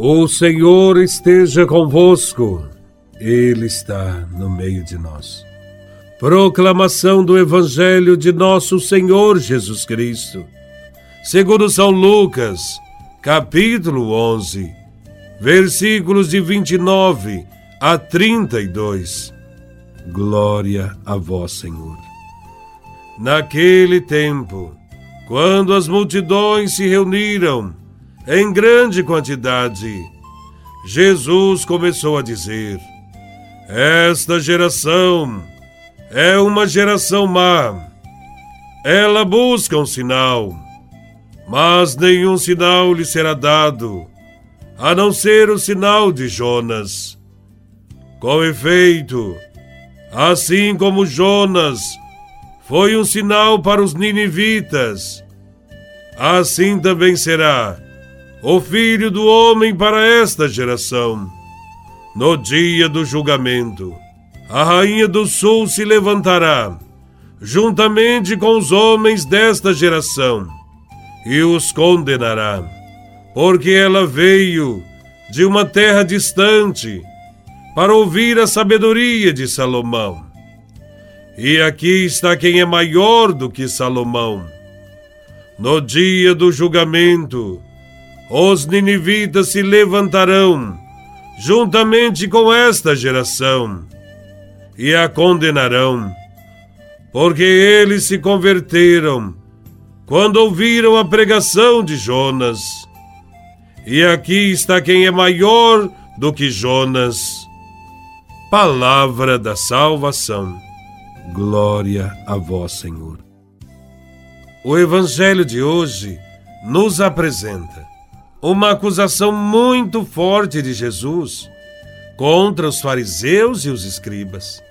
O Senhor esteja convosco, Ele está no meio de nós. Proclamação do Evangelho de Nosso Senhor Jesus Cristo, segundo São Lucas, capítulo 11, versículos de 29 a 32. Glória a Vós, Senhor. Naquele tempo, quando as multidões se reuniram, em grande quantidade, Jesus começou a dizer: Esta geração é uma geração má. Ela busca um sinal, mas nenhum sinal lhe será dado, a não ser o sinal de Jonas. Com efeito, assim como Jonas foi um sinal para os ninivitas, assim também será o Filho do Homem para esta geração. No dia do julgamento, a Rainha do Sul se levantará, juntamente com os homens desta geração, e os condenará, porque ela veio de uma terra distante para ouvir a sabedoria de Salomão. E aqui está quem é maior do que Salomão. No dia do julgamento, os ninivitas se levantarão, juntamente com esta geração, e a condenarão, porque eles se converteram quando ouviram a pregação de Jonas. E aqui está quem é maior do que Jonas. Palavra da salvação. Glória a vós, Senhor. O Evangelho de hoje nos apresenta uma acusação muito forte de Jesus contra os fariseus e os escribas.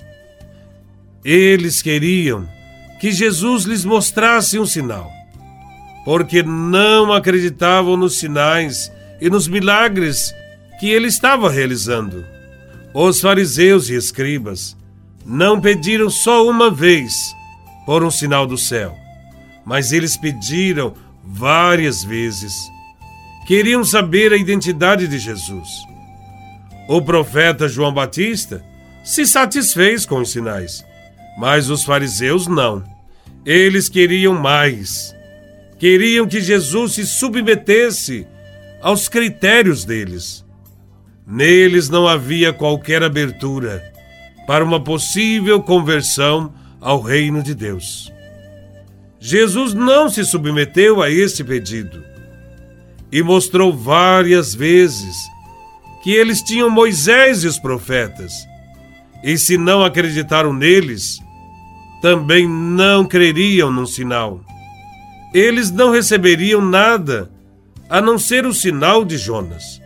Eles queriam que Jesus lhes mostrasse um sinal, porque não acreditavam nos sinais e nos milagres que ele estava realizando. Os fariseus e escribas não pediram só uma vez por um sinal do céu, mas eles pediram várias vezes queriam saber a identidade de Jesus. O profeta João Batista se satisfez com os sinais, mas os fariseus não. Eles queriam mais. Queriam que Jesus se submetesse aos critérios deles. Neles não havia qualquer abertura para uma possível conversão ao reino de Deus. Jesus não se submeteu a esse pedido e mostrou várias vezes que eles tinham Moisés e os profetas. E se não acreditaram neles, também não creriam num sinal. Eles não receberiam nada a não ser o sinal de Jonas,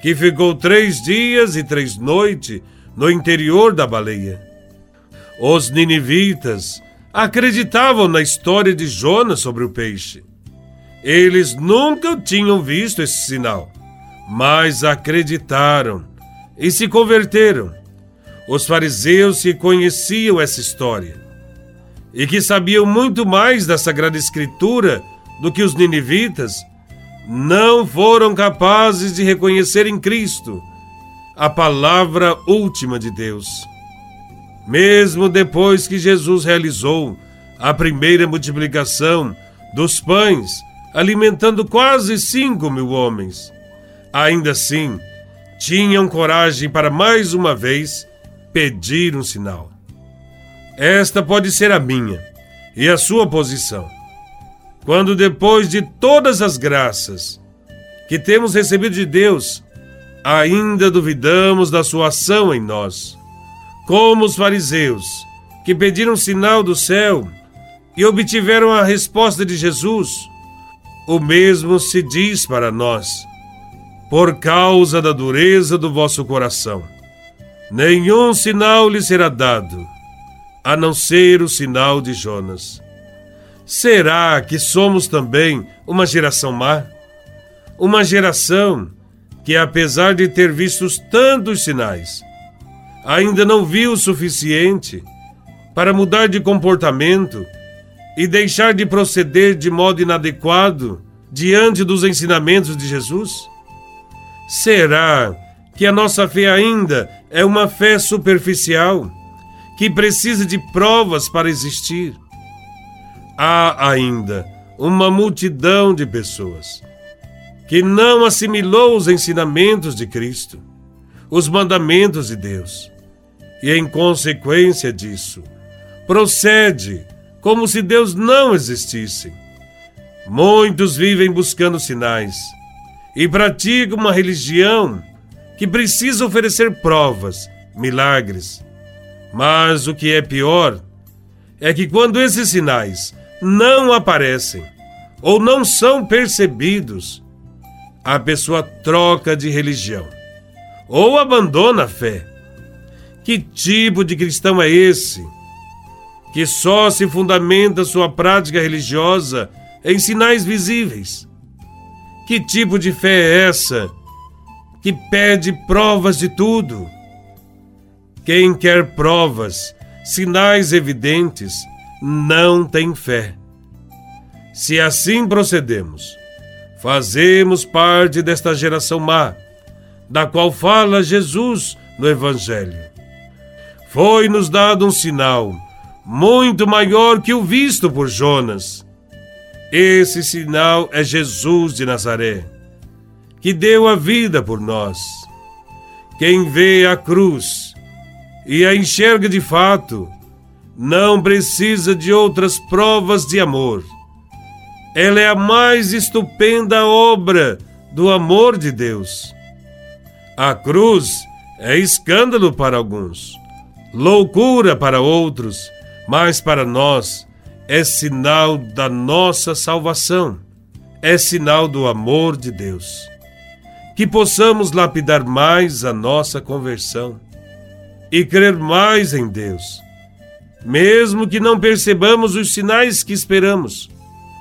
que ficou três dias e três noites no interior da baleia. Os ninivitas acreditavam na história de Jonas sobre o peixe eles nunca tinham visto esse sinal, mas acreditaram e se converteram. Os fariseus que conheciam essa história e que sabiam muito mais da Sagrada Escritura do que os ninivitas, não foram capazes de reconhecer em Cristo a palavra última de Deus. Mesmo depois que Jesus realizou a primeira multiplicação dos pães alimentando quase cinco mil homens. Ainda assim, tinham coragem para mais uma vez pedir um sinal. Esta pode ser a minha e a sua posição. Quando depois de todas as graças que temos recebido de Deus, ainda duvidamos da sua ação em nós. Como os fariseus, que pediram sinal do céu e obtiveram a resposta de Jesus, o mesmo se diz para nós, por causa da dureza do vosso coração. Nenhum sinal lhe será dado, a não ser o sinal de Jonas. Será que somos também uma geração má? Uma geração que, apesar de ter visto tantos sinais, ainda não viu o suficiente para mudar de comportamento e deixar de proceder de modo inadequado diante dos ensinamentos de Jesus? Será que a nossa fé ainda é uma fé superficial, que precisa de provas para existir? Há ainda uma multidão de pessoas que não assimilou os ensinamentos de Cristo, os mandamentos de Deus, e em consequência disso, procede como se Deus não existisse. Muitos vivem buscando sinais e praticam uma religião que precisa oferecer provas, milagres. Mas o que é pior é que quando esses sinais não aparecem ou não são percebidos, a pessoa troca de religião ou abandona a fé. Que tipo de cristão é esse? Que só se fundamenta sua prática religiosa em sinais visíveis. Que tipo de fé é essa que pede provas de tudo? Quem quer provas, sinais evidentes, não tem fé. Se assim procedemos, fazemos parte desta geração má, da qual fala Jesus no Evangelho. Foi-nos dado um sinal muito maior que o visto por Jonas esse sinal é Jesus de Nazaré, que deu a vida por nós. Quem vê a cruz e a enxerga de fato, não precisa de outras provas de amor. Ela é a mais estupenda obra do amor de Deus. A cruz é escândalo para alguns, loucura para outros, mas para nós é sinal da nossa salvação, é sinal do amor de Deus. Que possamos lapidar mais a nossa conversão e crer mais em Deus, mesmo que não percebamos os sinais que esperamos.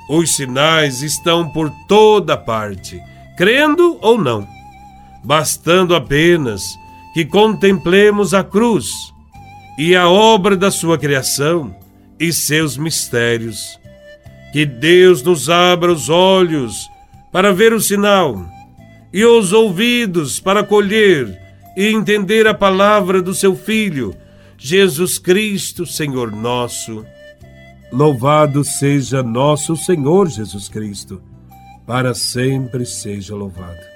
Os sinais estão por toda parte, crendo ou não, bastando apenas que contemplemos a cruz e a obra da sua criação e seus mistérios. Que Deus nos abra os olhos para ver o sinal e os ouvidos para colher e entender a palavra do seu Filho, Jesus Cristo, Senhor nosso. Louvado seja nosso Senhor Jesus Cristo, para sempre seja louvado.